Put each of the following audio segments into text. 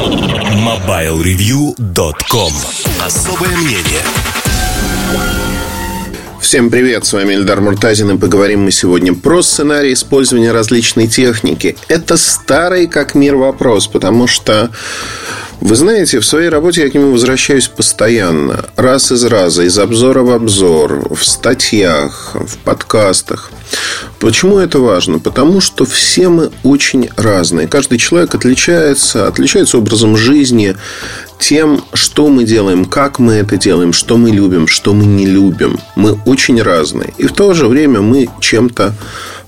MobileReview.com Особое мнение Всем привет, с вами Эльдар Муртазин и поговорим мы сегодня про сценарий использования различной техники. Это старый как мир вопрос, потому что вы знаете, в своей работе я к нему возвращаюсь постоянно. Раз из раза, из обзора в обзор, в статьях, в подкастах. Почему это важно? Потому что все мы очень разные. Каждый человек отличается, отличается образом жизни, тем, что мы делаем, как мы это делаем, что мы любим, что мы не любим. Мы очень разные. И в то же время мы чем-то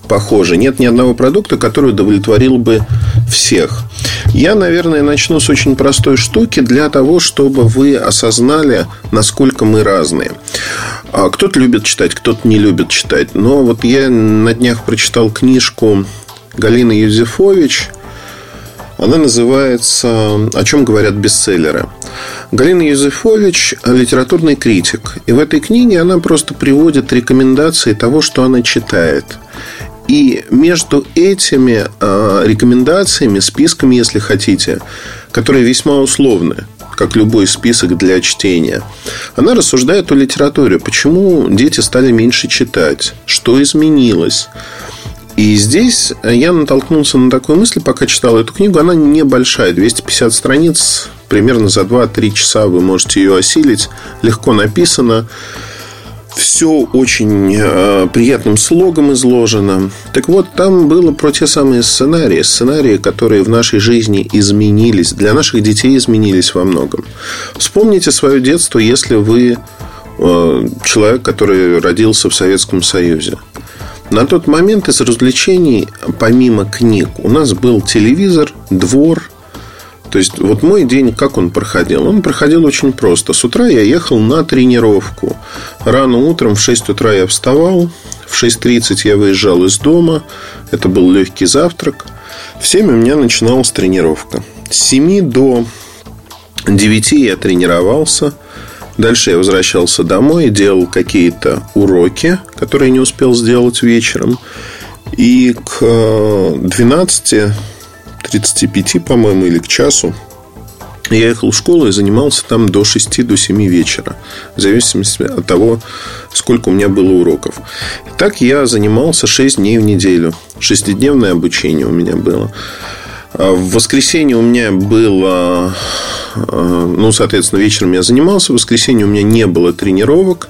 похожи. Нет ни одного продукта, который удовлетворил бы всех. Я, наверное, начну с очень простой штуки для того, чтобы вы осознали, насколько мы разные. А кто-то любит читать, кто-то не любит читать. Но вот я на днях прочитал книжку Галины Юзефович – она называется «О чем говорят бестселлеры». Галина Юзефович – литературный критик. И в этой книге она просто приводит рекомендации того, что она читает. И между этими э, рекомендациями, списками, если хотите, которые весьма условны, как любой список для чтения. Она рассуждает о литературе. Почему дети стали меньше читать? Что изменилось? И здесь я натолкнулся на такую мысль, пока читал эту книгу. Она небольшая, 250 страниц. Примерно за 2-3 часа вы можете ее осилить. Легко написано. Все очень э, приятным слогом изложено. Так вот, там было про те самые сценарии. Сценарии, которые в нашей жизни изменились. Для наших детей изменились во многом. Вспомните свое детство, если вы э, человек, который родился в Советском Союзе. На тот момент из развлечений, помимо книг, у нас был телевизор, двор. То есть, вот мой день, как он проходил? Он проходил очень просто. С утра я ехал на тренировку. Рано утром в 6 утра я вставал. В 6.30 я выезжал из дома. Это был легкий завтрак. В 7 у меня начиналась тренировка. С 7 до 9 я тренировался. Дальше я возвращался домой, делал какие-то уроки, которые не успел сделать вечером. И к 12.35, э, по-моему, или к часу я ехал в школу и занимался там до 6 до 7 вечера. В зависимости от того, сколько у меня было уроков. так я занимался 6 дней в неделю. Шестидневное обучение у меня было. А в воскресенье у меня было Э, ну, соответственно, вечером я занимался. В воскресенье у меня не было тренировок.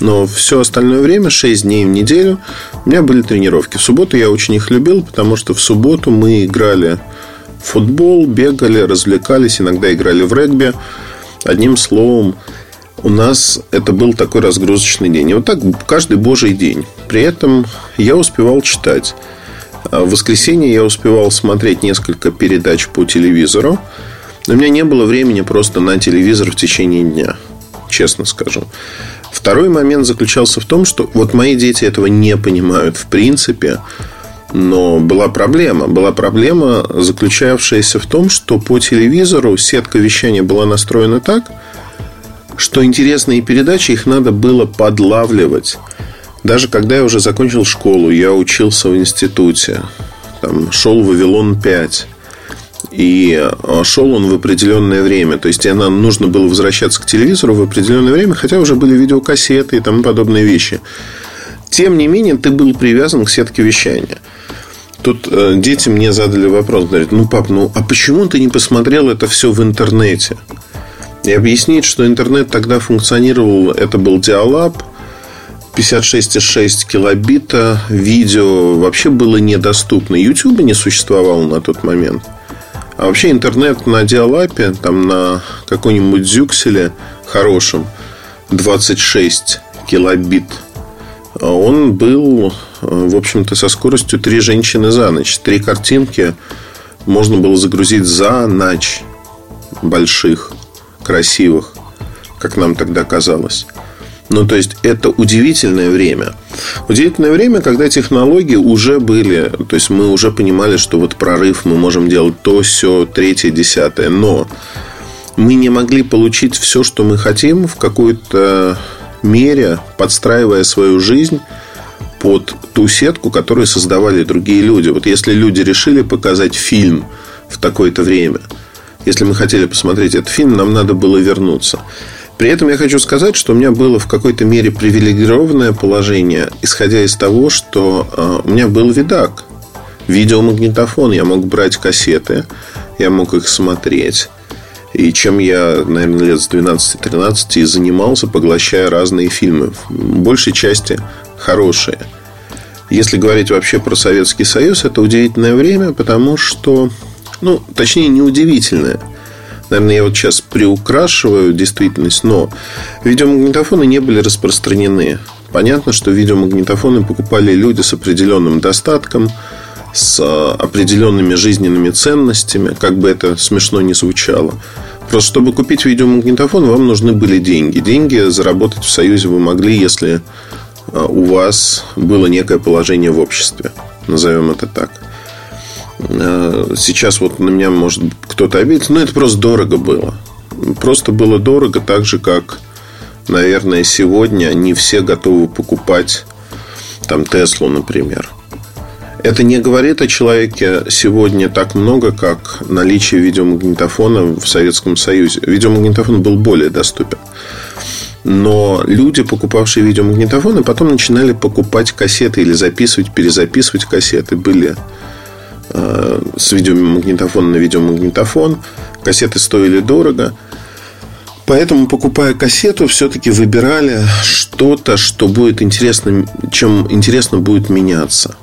Но все остальное время, 6 дней в неделю, у меня были тренировки. В субботу я очень их любил, потому что в субботу мы играли в футбол, бегали, развлекались, иногда играли в регби. Одним словом, у нас это был такой разгрузочный день. И вот так каждый божий день. При этом я успевал читать. В воскресенье я успевал смотреть несколько передач по телевизору. Но у меня не было времени просто на телевизор в течение дня, честно скажу. Второй момент заключался в том, что вот мои дети этого не понимают в принципе, но была проблема. Была проблема, заключавшаяся в том, что по телевизору сетка вещания была настроена так, что интересные передачи их надо было подлавливать. Даже когда я уже закончил школу, я учился в институте, там, шел Вавилон 5. И а, шел он в определенное время. То есть, нам нужно было возвращаться к телевизору в определенное время, хотя уже были видеокассеты и тому подобные вещи. Тем не менее, ты был привязан к сетке вещания. Тут э, дети мне задали вопрос, говорят, ну, пап, ну, а почему ты не посмотрел это все в интернете? И объяснить, что интернет тогда функционировал, это был диалаб, 56,6 килобита, видео вообще было недоступно. YouTube не существовало на тот момент. А вообще интернет на диалапе, там на каком-нибудь зюкселе хорошем, 26 килобит, он был, в общем-то, со скоростью три женщины за ночь. Три картинки можно было загрузить за ночь больших, красивых, как нам тогда казалось. Ну, то есть, это удивительное время. Удивительное время, когда технологии уже были, то есть, мы уже понимали, что вот прорыв, мы можем делать то, все, третье, десятое. Но мы не могли получить все, что мы хотим в какой-то мере, подстраивая свою жизнь под ту сетку, которую создавали другие люди. Вот если люди решили показать фильм в такое-то время – Если мы хотели посмотреть этот фильм, нам надо было вернуться. При этом я хочу сказать, что у меня было в какой-то мере привилегированное положение, исходя из того, что э, у меня был видак, видеомагнитофон, я мог брать кассеты, я мог их смотреть. И чем я, наверное, лет с 12-13 и занимался, поглощая разные фильмы. В большей части хорошие. Если говорить вообще про Советский Союз, это удивительное время, потому что, ну, точнее, неудивительное. Наверное, я вот сейчас приукрашиваю действительность, но видеомагнитофоны не были распространены. Понятно, что видеомагнитофоны покупали люди с определенным достатком, с определенными жизненными ценностями, как бы это смешно не звучало. Просто чтобы купить видеомагнитофон, вам нужны были деньги. Деньги заработать в Союзе вы могли, если а, у вас было некое положение в обществе. Назовем это так. А, сейчас вот на меня может кто-то обидится, но это просто дорого было. Просто было дорого, так же, как, наверное, сегодня не все готовы покупать там Теслу, например. Это не говорит о человеке сегодня так много, как наличие видеомагнитофона в Советском Союзе. Видеомагнитофон был более доступен. Но люди, покупавшие видеомагнитофоны, потом начинали покупать кассеты или записывать, перезаписывать кассеты. Были э, с видеомагнитофона на видеомагнитофон. Кассеты стоили дорого. Поэтому, покупая кассету, все-таки выбирали что-то, что будет интересно, чем интересно будет меняться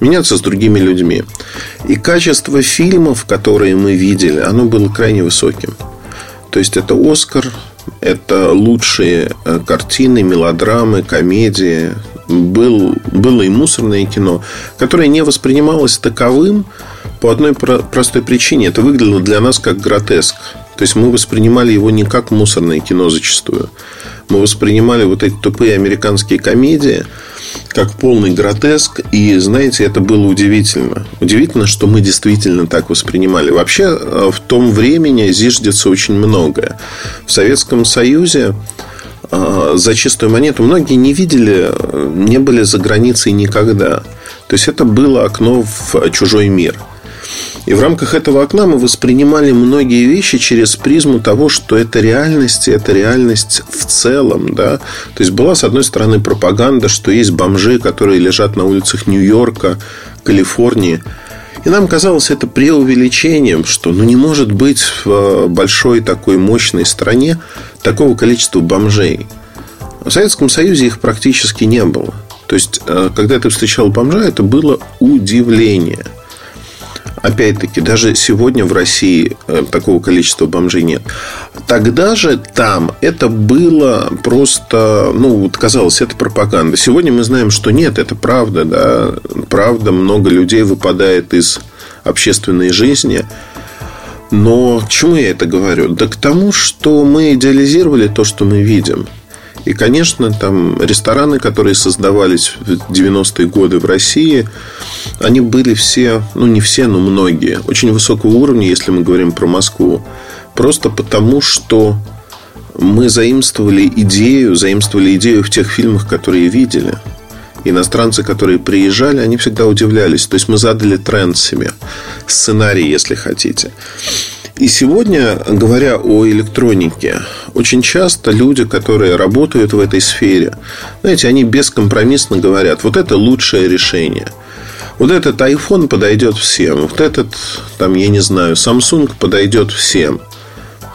меняться с другими людьми. И качество фильмов, которые мы видели, оно было крайне высоким. То есть это Оскар, это лучшие э, картины, мелодрамы, комедии. Был, было и мусорное кино, которое не воспринималось таковым по одной простой причине. Это выглядело для нас как гротеск. То есть мы воспринимали его не как мусорное кино зачастую. Мы воспринимали вот эти тупые американские комедии как полный гротеск. И, знаете, это было удивительно. Удивительно, что мы действительно так воспринимали. Вообще, э, в том времени зиждется очень многое. В Советском Союзе за чистую монету многие не видели, э, не были за границей никогда. То есть это было окно в чужой мир. И в рамках этого окна мы воспринимали многие вещи через призму того, что это реальность, и это реальность в целом. Да? То есть была, с одной стороны, пропаганда, что есть бомжи, которые лежат на улицах Нью-Йорка, Калифорнии. И нам казалось это преувеличением, что ну, не может быть в э, большой такой мощной стране такого количества бомжей. В Советском Союзе их практически не было. То есть, э, когда ты встречал бомжа, это было удивление – Опять-таки, даже сегодня в России э, такого количества бомжей нет. Тогда же там это было просто, ну, вот казалось, это пропаганда. Сегодня мы знаем, что нет, это правда, да, правда, много людей выпадает из общественной жизни. Но к чему я это говорю? Да к тому, что мы идеализировали то, что мы видим. И, конечно, там рестораны, которые создавались в 90-е годы в России, они были все, ну не все, но многие, очень высокого уровня, если мы говорим про Москву. Просто потому, что мы заимствовали идею, заимствовали идею в тех фильмах, которые видели. Иностранцы, которые приезжали, они всегда удивлялись. То есть мы задали тренд себе, сценарий, если хотите. И сегодня, говоря о электронике, очень часто люди, которые работают в этой сфере, знаете, они бескомпромиссно говорят, вот это лучшее решение. Вот этот iPhone подойдет всем. Вот этот, там, я не знаю, Samsung подойдет всем.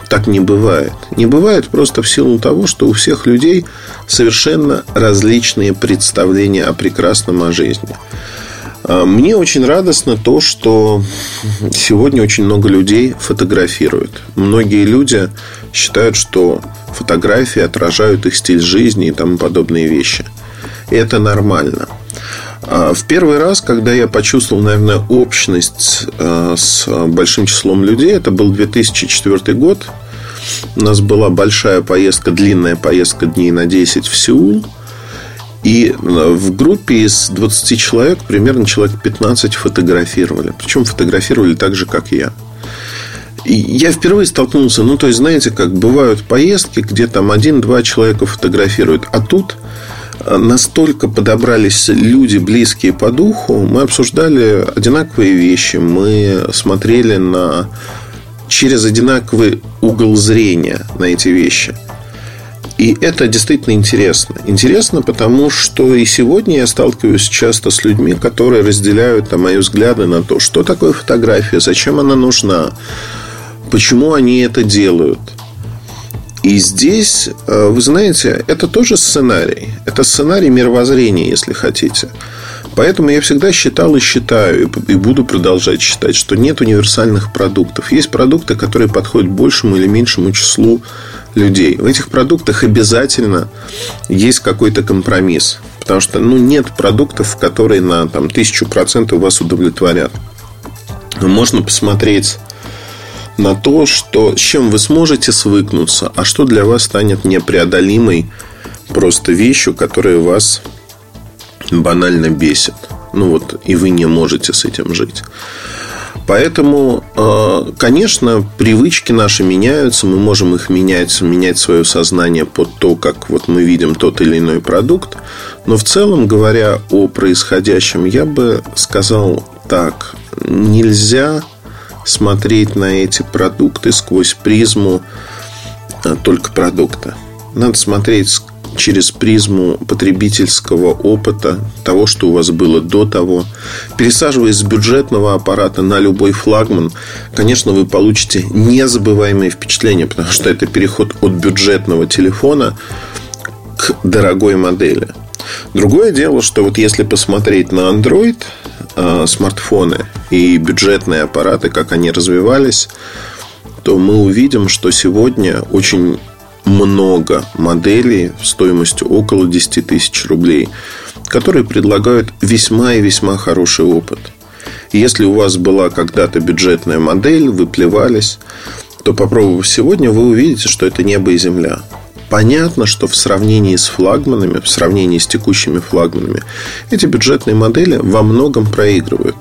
Так не бывает. Не бывает просто в силу того, что у всех людей совершенно различные представления о прекрасном о жизни. А, мне очень радостно то, что сегодня очень много людей фотографируют. Многие люди считают, что фотографии отражают их стиль жизни и тому подобные вещи. И это нормально. А, в первый раз, когда я почувствовал, наверное, общность а, с большим числом людей, это был 2004 год. У нас была большая поездка, длинная поездка дней на 10 в Сеул – и э, в группе из 20 человек примерно человек 15 фотографировали. Причем фотографировали так же, как я. И я впервые столкнулся, ну, то есть, знаете, как бывают поездки, где там один-два человека фотографируют. А тут э, настолько подобрались люди, близкие по духу, мы обсуждали одинаковые вещи, мы смотрели на через одинаковый угол зрения на эти вещи. И это действительно интересно. Интересно, потому что и сегодня я сталкиваюсь часто с людьми, которые разделяют там, мои взгляды на то, что такое фотография, зачем она нужна, почему они это делают. И здесь, э, вы знаете, это тоже сценарий. Это сценарий мировоззрения, если хотите. Поэтому я всегда считал и считаю, и буду продолжать считать, что нет универсальных продуктов. Есть продукты, которые подходят большему или меньшему числу людей. В этих продуктах обязательно есть какой-то компромисс. Потому что ну, нет продуктов, которые на там, тысячу процентов вас удовлетворят. Можно посмотреть на то, что, с чем вы сможете свыкнуться, а что для вас станет непреодолимой просто вещью, которая вас банально бесит. Ну вот, и вы не можете с этим жить. Поэтому, э, конечно, привычки наши меняются, мы можем их менять, менять свое сознание под то, как вот мы видим тот или иной продукт. Но в целом, говоря о происходящем, я бы сказал так, нельзя смотреть на эти продукты сквозь призму э, только продукта. Надо смотреть через призму потребительского опыта, того, что у вас было до того. Пересаживаясь с бюджетного аппарата на любой флагман, конечно, вы получите незабываемые впечатления, потому что это переход от бюджетного телефона к дорогой модели. Другое дело, что вот если посмотреть на Android, э, смартфоны и бюджетные аппараты, как они развивались, то мы увидим, что сегодня очень много моделей стоимостью около 10 тысяч рублей, которые предлагают весьма и весьма хороший опыт. если у вас была когда-то бюджетная модель, вы плевались, то попробовав сегодня, вы увидите, что это небо и земля. Понятно, что в сравнении с флагманами, в сравнении с текущими флагманами, эти бюджетные модели во многом проигрывают.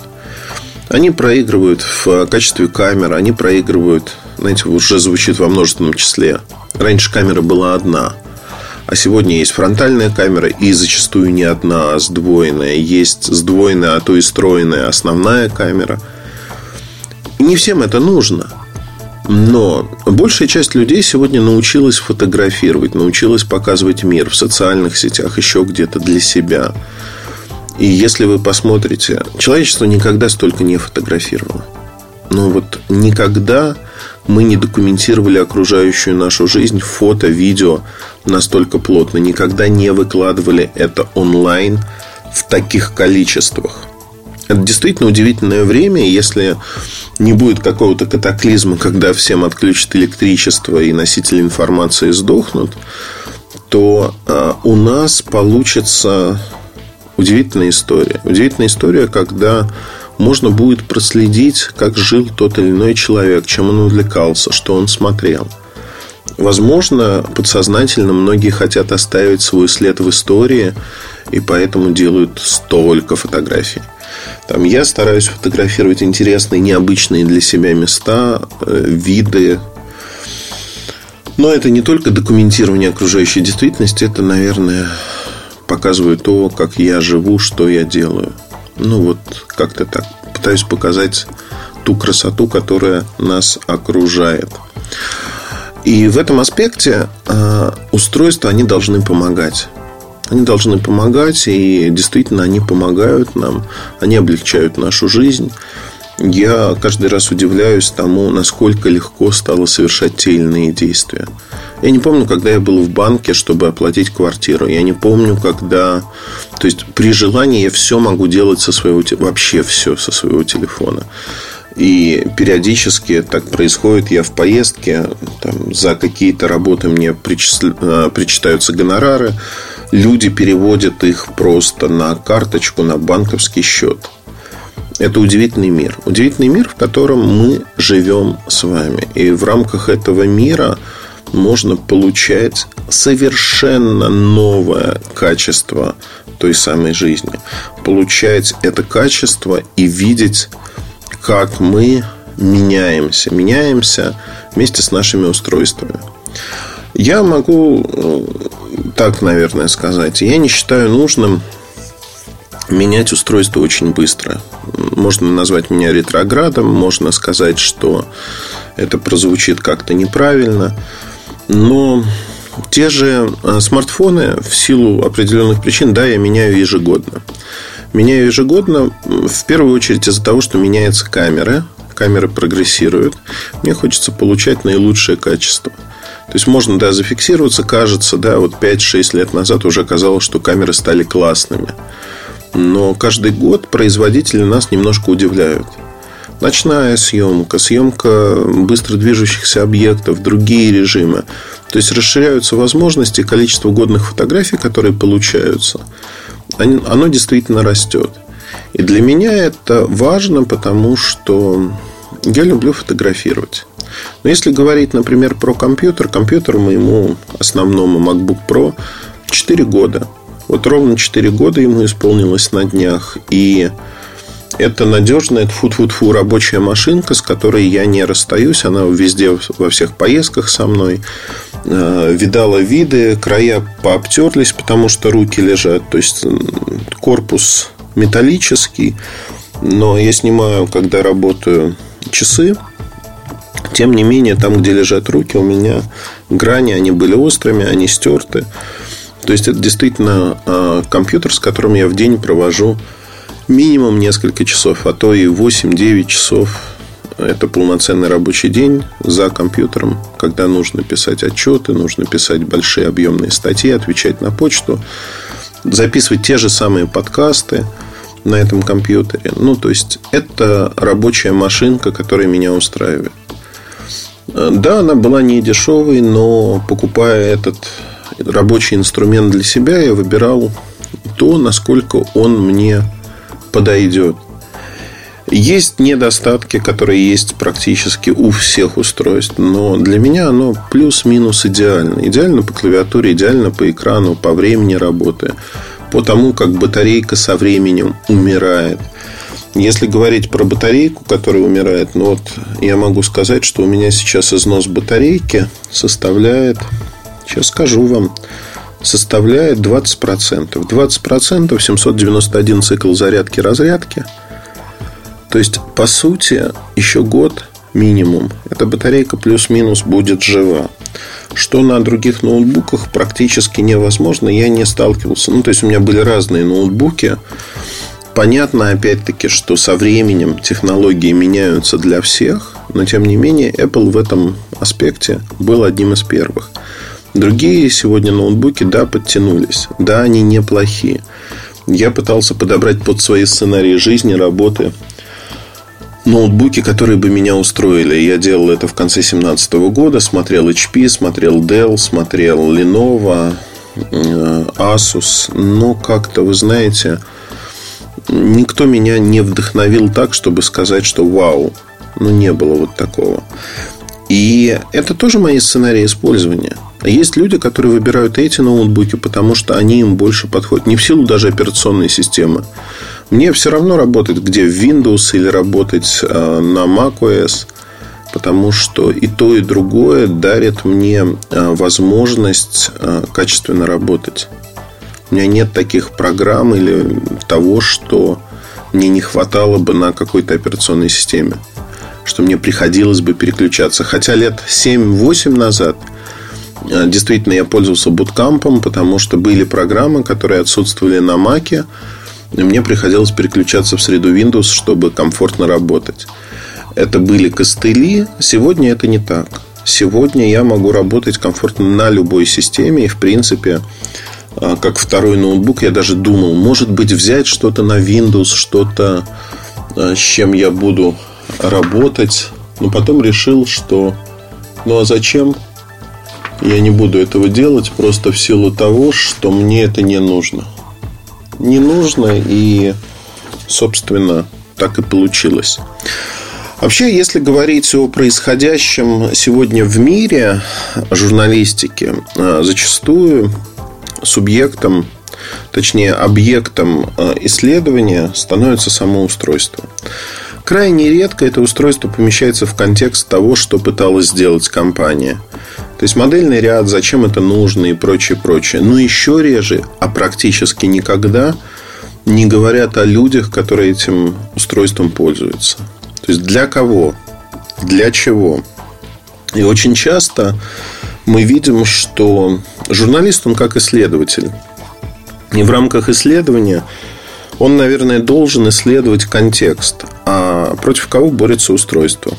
Они проигрывают в качестве камеры, они проигрывают, знаете, уже звучит во множественном числе Раньше камера была одна. А сегодня есть фронтальная камера и зачастую не одна, а сдвоенная. Есть сдвоенная, а то и стройная основная камера. И не всем это нужно. Но большая часть людей сегодня научилась фотографировать, научилась показывать мир в социальных сетях, еще где-то для себя. И если вы посмотрите, человечество никогда столько не фотографировало. Но вот никогда мы не документировали окружающую нашу жизнь фото, видео настолько плотно, никогда не выкладывали это онлайн в таких количествах. Это действительно удивительное время, если не будет какого-то катаклизма, когда всем отключат электричество и носители информации сдохнут, то э, у нас получится удивительная история. Удивительная история, когда можно будет проследить, как жил тот или иной человек, чем он увлекался, что он смотрел. Возможно, подсознательно многие хотят оставить свой след в истории, и поэтому делают столько фотографий. Там я стараюсь фотографировать интересные, необычные для себя места, э, виды. Но это не только документирование окружающей действительности, это, наверное, показывает то, как я живу, что я делаю. Ну, вот как-то так. Пытаюсь показать ту красоту, которая нас окружает. И в этом аспекте э, устройства, они должны помогать. Они должны помогать, и действительно они помогают нам, они облегчают нашу жизнь. Я каждый раз удивляюсь тому, насколько легко стало совершать те или иные действия. Я не помню, когда я был в банке, чтобы оплатить квартиру. Я не помню, когда... То есть, при желании я все могу делать со своего... Вообще все со своего телефона. И периодически так происходит. Я в поездке, там, за какие-то работы мне причисля... Э, причитаются гонорары. Люди переводят их просто на карточку, на банковский счет. Это удивительный мир. Удивительный мир, в котором мы живем с вами. И в рамках этого мира можно получать совершенно новое качество той самой жизни. Получать это качество и видеть, как мы меняемся. Меняемся вместе с нашими устройствами. Я могу э, так, наверное, сказать. Я не считаю нужным менять устройство очень быстро. Можно назвать меня ретроградом, можно сказать, что это прозвучит как-то неправильно. Но те же э, смартфоны в силу определенных причин, да, я меняю ежегодно. Меняю ежегодно в первую очередь из-за того, что меняется камера. Камеры прогрессируют. Мне хочется получать наилучшее качество. То есть можно, да, зафиксироваться, кажется, да, вот 5-6 лет назад уже казалось, что камеры стали классными. Но каждый год производители нас немножко удивляют. Ночная съемка, съемка быстро движущихся объектов, другие режимы. То есть расширяются возможности, количество годных фотографий, которые получаются, оно действительно растет. И для меня это важно, потому что я люблю фотографировать. Но если говорить, например, про компьютер, компьютер моему основному MacBook Pro 4 года. Вот ровно 4 года ему исполнилось на днях. И это надежная, это фу фу фу рабочая машинка, с которой я не расстаюсь. Она везде, во всех поездках со мной. Э, видала виды, края пообтерлись, потому что руки лежат. То есть корпус металлический. Но я снимаю, когда работаю, часы. Тем не менее, там, где лежат руки, у меня грани, они были острыми, они стерты. То есть, это действительно э, компьютер, с которым я в день провожу минимум несколько часов, а то и 8-9 часов. Это полноценный рабочий день за компьютером, когда нужно писать отчеты, нужно писать большие объемные статьи, отвечать на почту, записывать те же самые подкасты на этом компьютере. Ну, то есть, это рабочая машинка, которая меня устраивает. Да, она была не дешевой, но покупая этот рабочий инструмент для себя, я выбирал то, насколько он мне подойдет. Есть недостатки, которые есть практически у всех устройств, но для меня оно плюс-минус идеально. Идеально по клавиатуре, идеально по экрану, по времени работы, по тому, как батарейка со временем умирает. Если говорить про батарейку, которая умирает, ну вот я могу сказать, что у меня сейчас износ батарейки составляет, сейчас скажу вам, составляет 20%. 20% 791 цикл зарядки-разрядки. То есть, по сути, еще год минимум. Эта батарейка плюс-минус будет жива. Что на других ноутбуках практически невозможно, я не сталкивался. Ну, то есть, у меня были разные ноутбуки. Понятно, опять-таки, что со временем технологии меняются для всех, но тем не менее Apple в этом аспекте был одним из первых. Другие сегодня ноутбуки, да, подтянулись. Да, они неплохие. Я пытался подобрать под свои сценарии жизни, работы ноутбуки, которые бы меня устроили. Я делал это в конце 2017 года. Смотрел HP, смотрел Dell, смотрел Lenovo, э, Asus. Но как-то, вы знаете, никто меня не вдохновил так, чтобы сказать, что вау. Ну, не было вот такого. И это тоже мои сценарии использования. Есть люди, которые выбирают эти ноутбуки, потому что они им больше подходят. Не в силу даже операционной системы. Мне все равно работать где в Windows или работать э, на macOS, потому что и то, и другое дарит мне э, возможность э, качественно работать. У меня нет таких программ или того, что мне не хватало бы на какой-то операционной системе. Что мне приходилось бы переключаться. Хотя лет 7-8 назад – действительно, я пользовался буткампом, потому что были программы, которые отсутствовали на Маке. И мне приходилось переключаться в среду Windows, чтобы комфортно работать. Это были костыли. Сегодня это не так. Сегодня я могу работать комфортно на любой системе. И, в принципе, э, как второй ноутбук, я даже думал, может быть, взять что-то на Windows, что-то, э, с чем я буду работать. Но потом решил, что ну а зачем? Я не буду этого делать просто в силу того, что мне это не нужно. Не нужно и, собственно, так и получилось. Вообще, если говорить о происходящем сегодня в мире журналистики, а, зачастую субъектом, точнее объектом а, исследования становится само устройство. Крайне редко это устройство помещается в контекст того, что пыталась сделать компания – то есть модельный ряд, зачем это нужно и прочее, прочее. Но еще реже, а практически никогда не говорят о людях, которые этим устройством пользуются. То есть для кого? Для чего? И очень часто мы видим, что журналист, он как исследователь. И в рамках исследования он, наверное, должен исследовать контекст. А против кого борется устройство?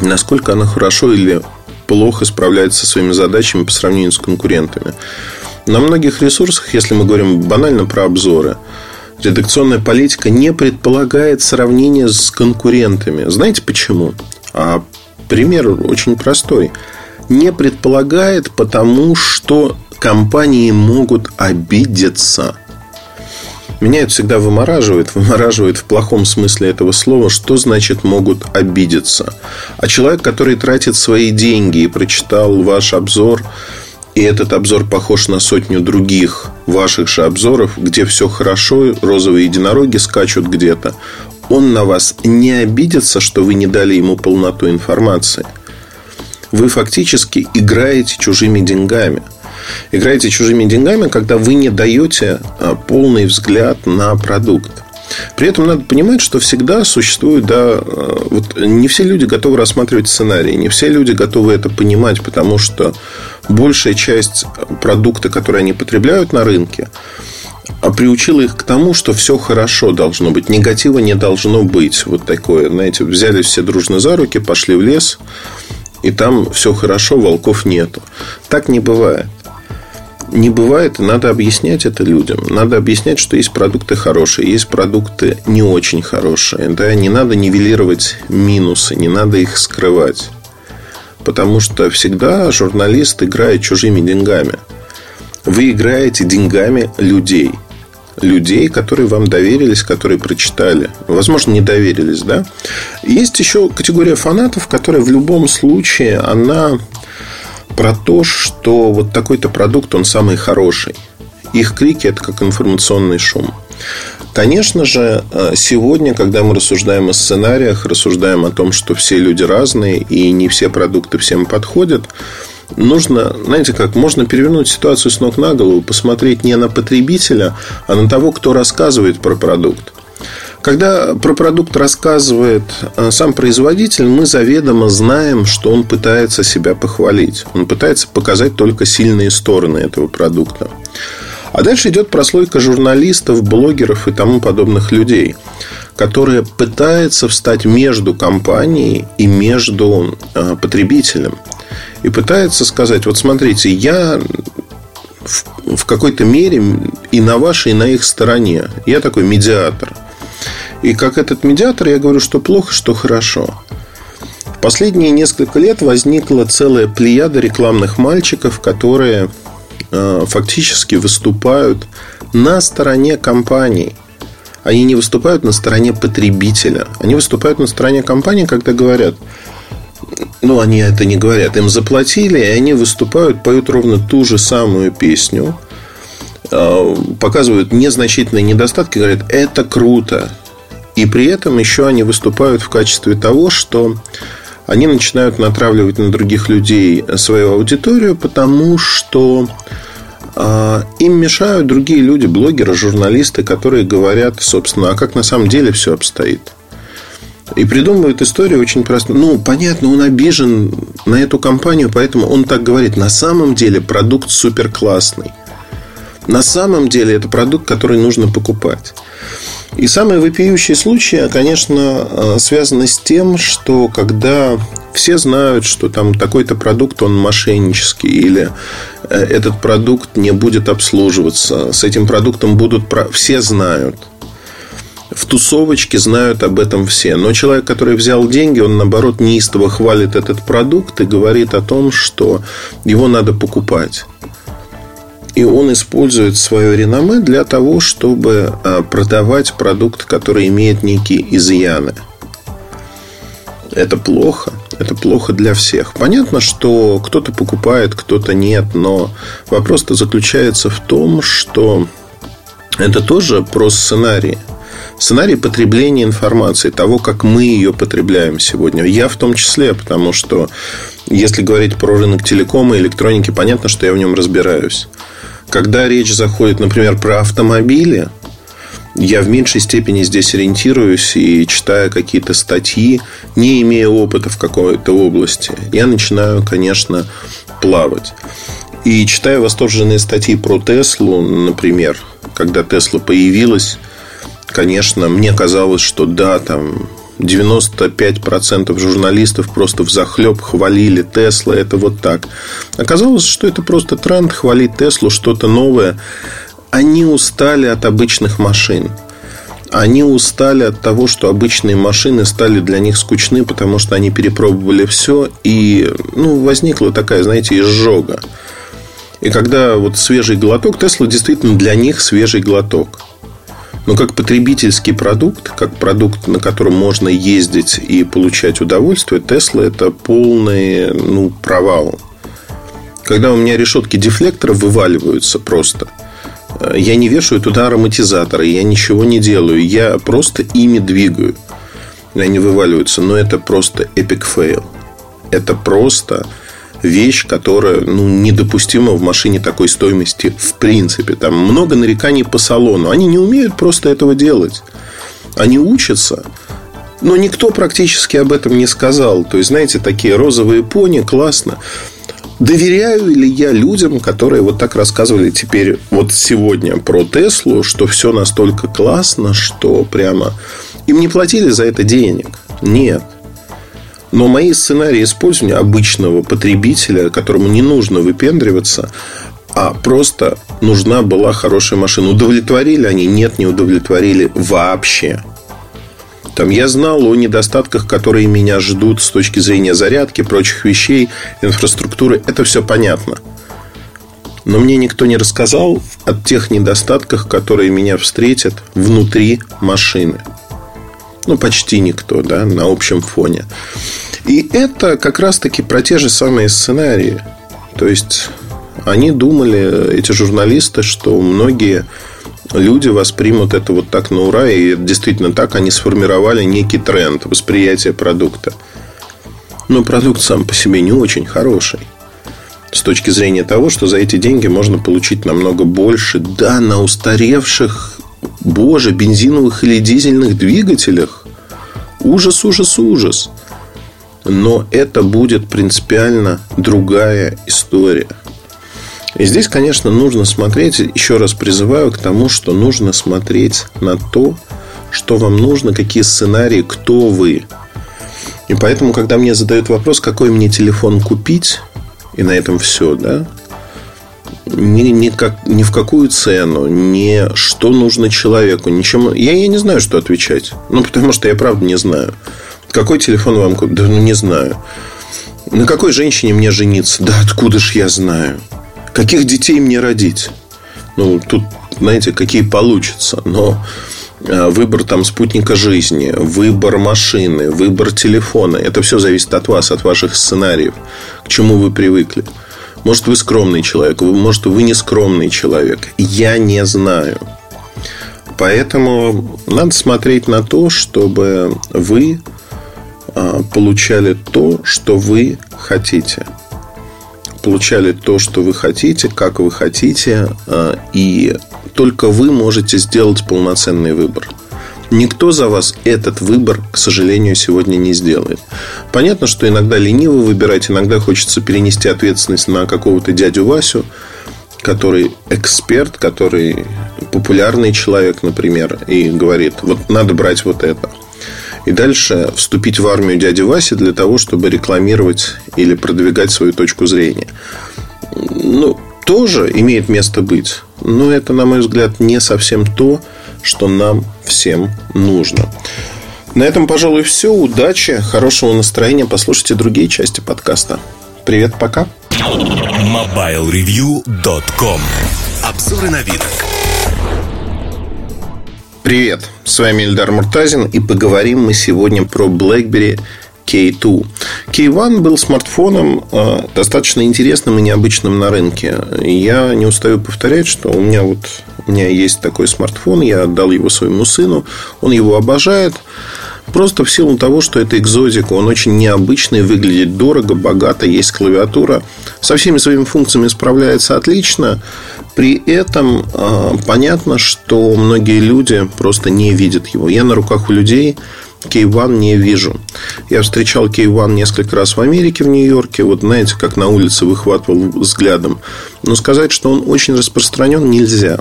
Насколько оно хорошо или плохо справляется со своими задачами по сравнению с конкурентами. На многих ресурсах, если мы говорим банально про обзоры, редакционная политика не предполагает сравнения с конкурентами. Знаете почему? А пример очень простой. Не предполагает, потому что компании могут обидеться. Меня это всегда вымораживает. Вымораживает в плохом смысле этого слова. Что значит могут обидеться? А человек, который тратит свои деньги и прочитал ваш обзор, и этот обзор похож на сотню других ваших же обзоров, где все хорошо, розовые единороги скачут где-то, он на вас не обидится, что вы не дали ему полноту информации. Вы фактически играете чужими деньгами – играете чужими деньгами, когда вы не даете а, полный взгляд на продукт. При этом надо понимать, что всегда существует, да, а, вот не все люди готовы рассматривать сценарий, не все люди готовы это понимать, потому что большая часть продукта, который они потребляют на рынке, а приучила их к тому, что все хорошо должно быть, негатива не должно быть. Вот такое, знаете, взяли все дружно за руки, пошли в лес, и там все хорошо, волков нету. Так не бывает не бывает, и надо объяснять это людям. Надо объяснять, что есть продукты хорошие, есть продукты не очень хорошие. Да? Не надо нивелировать минусы, не надо их скрывать. Потому что всегда журналист играет чужими деньгами. Вы играете деньгами людей. Людей, которые вам доверились, которые прочитали. Возможно, не доверились, да? Есть еще категория фанатов, которая в любом случае, она про то, что вот такой-то продукт, он самый хороший. Их крики – это как информационный шум. Конечно же, э, сегодня, когда мы рассуждаем о сценариях, рассуждаем о том, что все люди разные и не все продукты всем подходят, нужно, знаете как, можно перевернуть ситуацию с ног на голову, посмотреть не на потребителя, а на того, кто рассказывает про продукт. Когда про продукт рассказывает э, сам производитель, мы заведомо знаем, что он пытается себя похвалить. Он пытается показать только сильные стороны этого продукта. А дальше идет прослойка журналистов, блогеров и тому подобных людей, которые пытаются встать между компанией и между э, потребителем. И пытаются сказать, вот смотрите, я в какой-то мере и на вашей, и на их стороне. Я такой медиатор – и как этот медиатор я говорю, что плохо, что хорошо. В последние несколько лет возникла целая плеяда рекламных мальчиков, которые э, фактически выступают на стороне компаний. Они не выступают на стороне потребителя. Они выступают на стороне компании, когда говорят, ну, они это не говорят, им заплатили, и они выступают, поют ровно ту же самую песню, э, показывают незначительные недостатки, говорят, это круто, и при этом еще они выступают в качестве того, что они начинают натравливать на других людей свою аудиторию, потому что э, им мешают другие люди, блогеры, журналисты, которые говорят, собственно, а как на самом деле все обстоит. И придумывают историю очень просто. Ну, понятно, он обижен на эту компанию, поэтому он так говорит. На самом деле продукт супер классный. На самом деле это продукт, который нужно покупать. И самые вопиющие случаи, конечно, э, связаны с тем, что когда все знают, что там такой-то продукт, он мошеннический, или э, этот продукт не будет обслуживаться, с этим продуктом будут... Все знают. В тусовочке знают об этом все. Но человек, который взял деньги, он, наоборот, неистово хвалит этот продукт и говорит о том, что его надо покупать. И он использует свое реноме для того, чтобы а, продавать продукт, который имеет некие изъяны. Это плохо. Это плохо для всех. Понятно, что кто-то покупает, кто-то нет, но вопрос-то заключается в том, что это тоже про сценарий. Сценарий потребления информации, того, как мы ее потребляем сегодня. Я в том числе, потому что если говорить про рынок телекома и электроники, понятно, что я в нем разбираюсь. Когда речь заходит, например, про автомобили, я в меньшей степени здесь ориентируюсь и читая какие-то статьи, не имея опыта в какой-то области, я начинаю, конечно, плавать. И читая восторженные статьи про Теслу, например, когда Тесла появилась, конечно, мне казалось, что да, там 95% журналистов просто в захлеб хвалили Тесла, это вот так. Оказалось, что это просто тренд хвалить Теслу, что-то новое. Они устали от обычных машин. Они устали от того, что обычные машины стали для них скучны, потому что они перепробовали все, и ну, возникла такая, знаете, изжога. И когда вот свежий глоток, Тесла действительно для них свежий глоток. Но как потребительский продукт, как продукт, на котором можно ездить и получать удовольствие, Тесла это полный ну, провал. Когда у меня решетки дефлектора вываливаются просто, э, я не вешаю туда ароматизаторы, я ничего не делаю, я просто ими двигаю. Они вываливаются, но это просто epic fail. Это просто вещь, которая ну, недопустима в машине такой стоимости в принципе. Там много нареканий по салону. Они не умеют просто этого делать. Они учатся. Но никто практически об этом не сказал. То есть, знаете, такие розовые пони, классно. Доверяю ли я людям, которые вот так рассказывали теперь, вот сегодня про Теслу, что все настолько классно, что прямо им не платили за это денег? Нет. Но мои сценарии использования обычного потребителя, которому не нужно выпендриваться, а просто нужна была хорошая машина. Удовлетворили они? Нет, не удовлетворили вообще. Там я знал о недостатках, которые меня ждут с точки зрения зарядки, прочих вещей, инфраструктуры. Это все понятно. Но мне никто не рассказал о тех недостатках, которые меня встретят внутри машины. Ну, почти никто, да, на общем фоне. И это как раз-таки про те же самые сценарии. То есть, они думали, эти журналисты, что многие люди воспримут это вот так на ура. И действительно так они сформировали некий тренд восприятия продукта. Но продукт сам по себе не очень хороший. С точки зрения того, что за эти деньги можно получить намного больше. Да, на устаревших Боже, бензиновых или дизельных двигателях. Ужас, ужас, ужас. Но это будет принципиально другая история. И здесь, конечно, нужно смотреть, еще раз призываю к тому, что нужно смотреть на то, что вам нужно, какие сценарии, кто вы. И поэтому, когда мне задают вопрос, какой мне телефон купить, и на этом все, да, ни, ни, как, ни в какую цену, ни что нужно человеку, ничему. Я, я не знаю, что отвечать. Ну, потому что я правда не знаю. Какой телефон вам купить? Да ну не знаю. На какой женщине мне жениться? Да откуда ж я знаю? Каких детей мне родить? Ну, тут, знаете, какие получатся. Но а, выбор там спутника жизни, выбор машины, выбор телефона. Это все зависит от вас, от ваших сценариев, к чему вы привыкли. Может, вы скромный человек, может, вы не скромный человек. Я не знаю. Поэтому надо смотреть на то, чтобы вы а, получали то, что вы хотите. Получали то, что вы хотите, как вы хотите, а, и только вы можете сделать полноценный выбор. Никто за вас этот выбор, к сожалению, сегодня не сделает. Понятно, что иногда лениво выбирать, иногда хочется перенести ответственность на какого-то дядю Васю, который эксперт, который популярный человек, например, и говорит, вот надо брать вот это. И дальше вступить в армию дяди Васи для того, чтобы рекламировать или продвигать свою точку зрения. Ну, тоже имеет место быть. Но это, на мой взгляд, не совсем то, что нам всем нужно. На этом, пожалуй, все. Удачи, хорошего настроения. Послушайте другие части подкаста. Привет, пока. MobileReview.com Обзоры на вид. Привет, с вами Ильдар Муртазин и поговорим мы сегодня про BlackBerry K2. K1 был смартфоном э, достаточно интересным и необычным на рынке. Я не устаю повторять, что у меня вот у меня есть такой смартфон, я отдал его своему сыну, он его обожает. Просто в силу того, что это экзотика, он очень необычный, выглядит дорого, богато, есть клавиатура. Со всеми своими функциями справляется отлично. При этом э, понятно, что многие люди просто не видят его. Я на руках у людей K1 не вижу. Я встречал K1 несколько раз в Америке, в Нью-Йорке. Вот знаете, как на улице выхватывал взглядом. Но сказать, что он очень распространен, нельзя.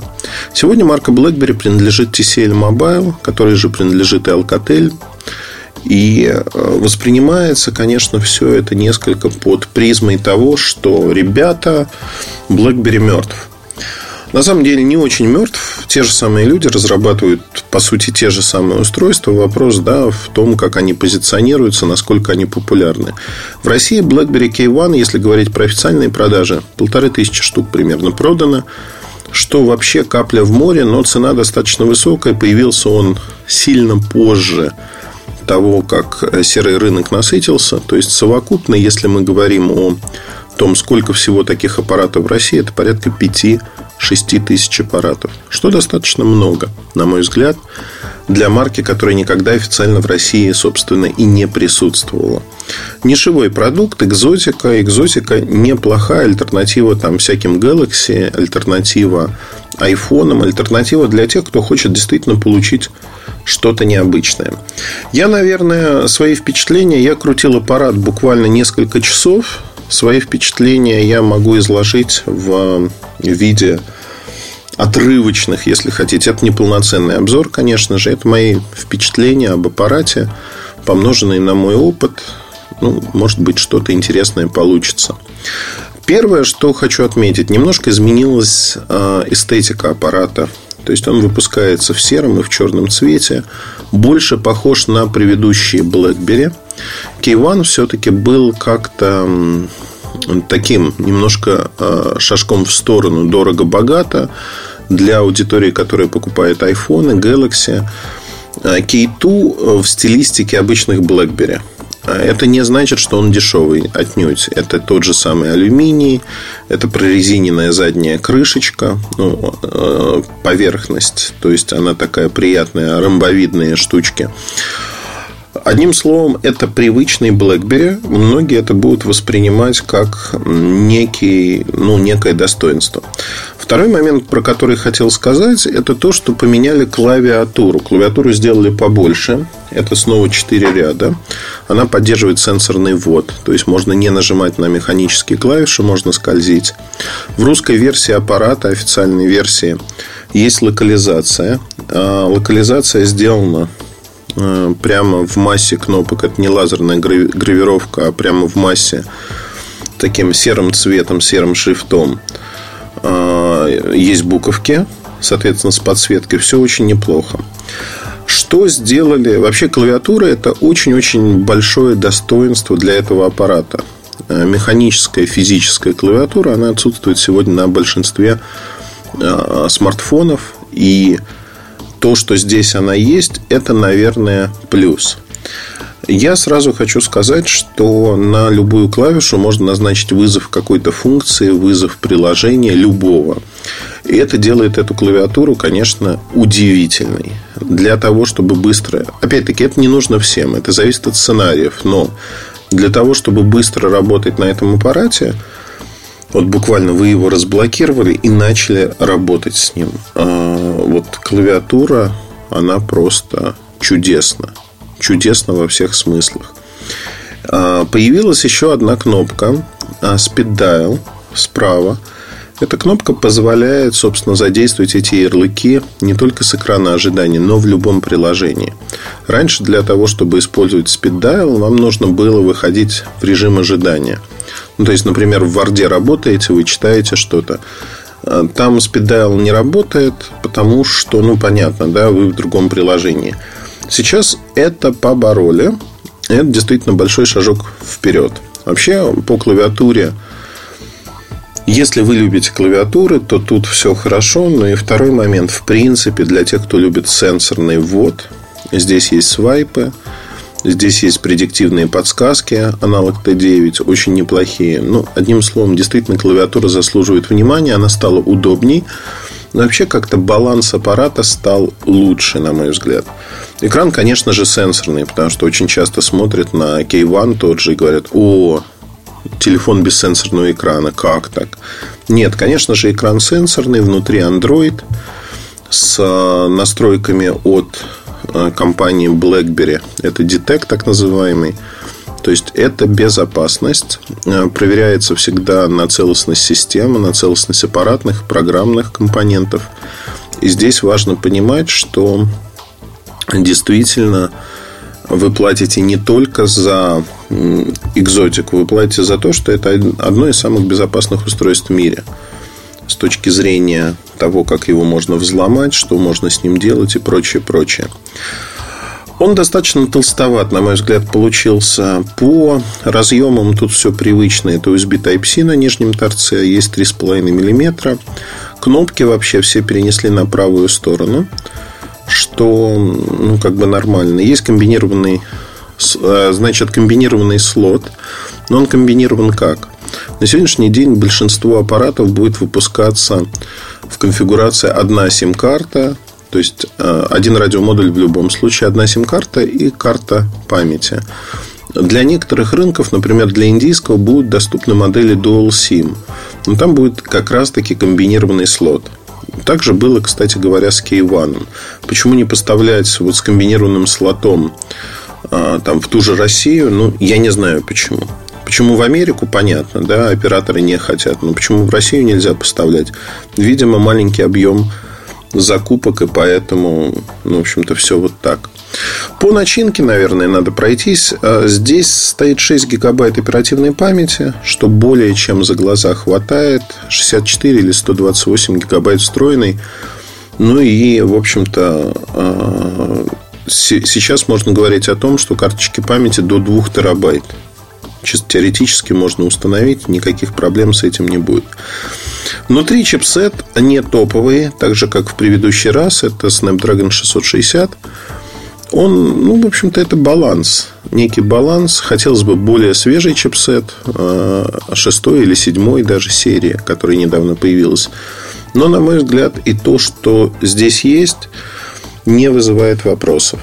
Сегодня марка BlackBerry принадлежит TCL Mobile, который же принадлежит и Alcatel. И э, воспринимается, конечно, все это несколько под призмой того, что ребята, BlackBerry мертв. На самом деле не очень мертв. Те же самые люди разрабатывают, по сути, те же самые устройства. Вопрос да, в том, как они позиционируются, насколько они популярны. В России BlackBerry K1, если говорить про официальные продажи, полторы тысячи штук примерно продано. Что вообще капля в море, но цена достаточно высокая. Появился он сильно позже того, как серый рынок насытился. То есть, совокупно, если мы говорим о том, сколько всего таких аппаратов в России, это порядка 5 6 тысяч аппаратов, что достаточно много, на мой взгляд, для марки, которая никогда официально в России, собственно, и не присутствовала. Нишевой продукт, экзотика. Экзотика неплохая альтернатива там, всяким Galaxy, альтернатива айфонам, альтернатива для тех, кто хочет действительно получить что-то необычное. Я, наверное, свои впечатления, я крутил аппарат буквально несколько часов, Свои впечатления я могу изложить в виде отрывочных, если хотите. Это не полноценный обзор, конечно же. Это мои впечатления об аппарате, помноженные на мой опыт. Ну, может быть, что-то интересное получится. Первое, что хочу отметить, немножко изменилась а, эстетика аппарата. То есть он выпускается в сером и в черном цвете. Больше похож на предыдущие BlackBerry. K1 все-таки был как-то таким немножко а, шажком в сторону дорого-богато для аудитории, которая покупает iPhone, Galaxy. K2 а, в стилистике обычных BlackBerry. А это не значит, что он дешевый, отнюдь. Это тот же самый алюминий, это прорезиненная задняя крышечка, ну, поверхность, то есть она такая приятная, ромбовидные штучки. Одним словом, это привычный BlackBerry. Многие это будут воспринимать как некий, ну, некое достоинство. Второй момент, про который хотел сказать, это то, что поменяли клавиатуру. Клавиатуру сделали побольше. Это снова 4 ряда. Она поддерживает сенсорный ввод. То есть, можно не нажимать на механические клавиши, можно скользить. В русской версии аппарата, официальной версии, есть локализация. А локализация сделана Э, прямо в массе кнопок. Это не лазерная гравировка, а прямо в массе таким серым цветом, серым шрифтом. Э, есть буковки, соответственно, с подсветкой. Все очень неплохо. Что сделали? Вообще клавиатура это очень-очень большое достоинство для этого аппарата. Э, механическая, физическая клавиатура, она отсутствует сегодня на большинстве смартфонов. И то, что здесь она есть, это, наверное, плюс. Я сразу хочу сказать, что на любую клавишу можно назначить вызов какой-то функции, вызов приложения любого. И это делает эту клавиатуру, конечно, удивительной. Для того, чтобы быстро... Опять-таки, это не нужно всем, это зависит от сценариев. Но для того, чтобы быстро работать на этом аппарате, вот буквально вы его разблокировали и начали работать с ним. А, вот клавиатура, она просто чудесна. Чудесна во всех смыслах. А, появилась еще одна кнопка а, Speed Dial справа. Эта кнопка позволяет, собственно, задействовать эти ярлыки не только с экрана ожидания, но в любом приложении. Раньше для того, чтобы использовать Speed Dial, вам нужно было выходить в режим ожидания – ну, то есть, например, в Варде работаете, вы читаете что-то. А, там спиддайл не работает, потому что, ну, понятно, да, вы в другом приложении. Сейчас это побороли. Это действительно большой шажок вперед. Вообще, по клавиатуре, если вы любите клавиатуры, то тут все хорошо. Но и второй момент, в принципе, для тех, кто любит сенсорный ввод, здесь есть свайпы. Здесь есть предиктивные подсказки, аналог Т9, очень неплохие. Ну, одним словом, действительно, клавиатура заслуживает внимания, она стала удобней. Но вообще как-то баланс аппарата стал лучше, на мой взгляд. Экран, конечно же, сенсорный, потому что очень часто смотрят на K1 тот же и говорят, о, телефон без сенсорного экрана, как так? Нет, конечно же, экран сенсорный, внутри Android с э, настройками от э, компании BlackBerry. Это Detect, так называемый. То есть это безопасность. Э, проверяется всегда на целостность системы, на целостность аппаратных, программных компонентов. И здесь важно понимать, что действительно вы платите не только за экзотику, вы платите за то, что это одно из самых безопасных устройств в мире с точки зрения того, как его можно взломать, что можно с ним делать и прочее, прочее. Он достаточно толстоват, на мой взгляд, получился. По разъемам тут все привычно. Это USB Type-C на нижнем торце, есть 3,5 мм. Кнопки вообще все перенесли на правую сторону, что ну, как бы нормально. Есть комбинированный э, значит, комбинированный слот. Но он комбинирован как? На сегодняшний день большинство аппаратов будет выпускаться в конфигурации одна сим-карта, то есть э, один радиомодуль в любом случае, одна сим-карта и карта памяти. Для некоторых рынков, например, для индийского, будут доступны модели Dual SIM. Но там будет как раз-таки комбинированный слот. Также было, кстати говоря, с K1. Почему не поставлять вот с комбинированным слотом э, там, в ту же Россию? Ну, я не знаю почему. Почему в Америку, понятно, да, операторы не хотят. Но почему в Россию нельзя поставлять? Видимо, маленький объем закупок, и поэтому, ну, в общем-то, все вот так. По начинке, наверное, надо пройтись. А, здесь стоит 6 гигабайт оперативной памяти, что более чем за глаза хватает. 64 или 128 гигабайт встроенный. Ну и, в общем-то, а, сейчас можно говорить о том, что карточки памяти до 2 терабайт. Чисто теоретически можно установить, никаких проблем с этим не будет. Внутри чипсет не топовый, так же, как в предыдущий раз. Это Snapdragon 660. Он, ну, в общем-то, это баланс. Некий баланс. Хотелось бы более свежий чипсет. Э, шестой или седьмой даже серии, которая недавно появилась. Но, на мой взгляд, и то, что здесь есть, не вызывает вопросов.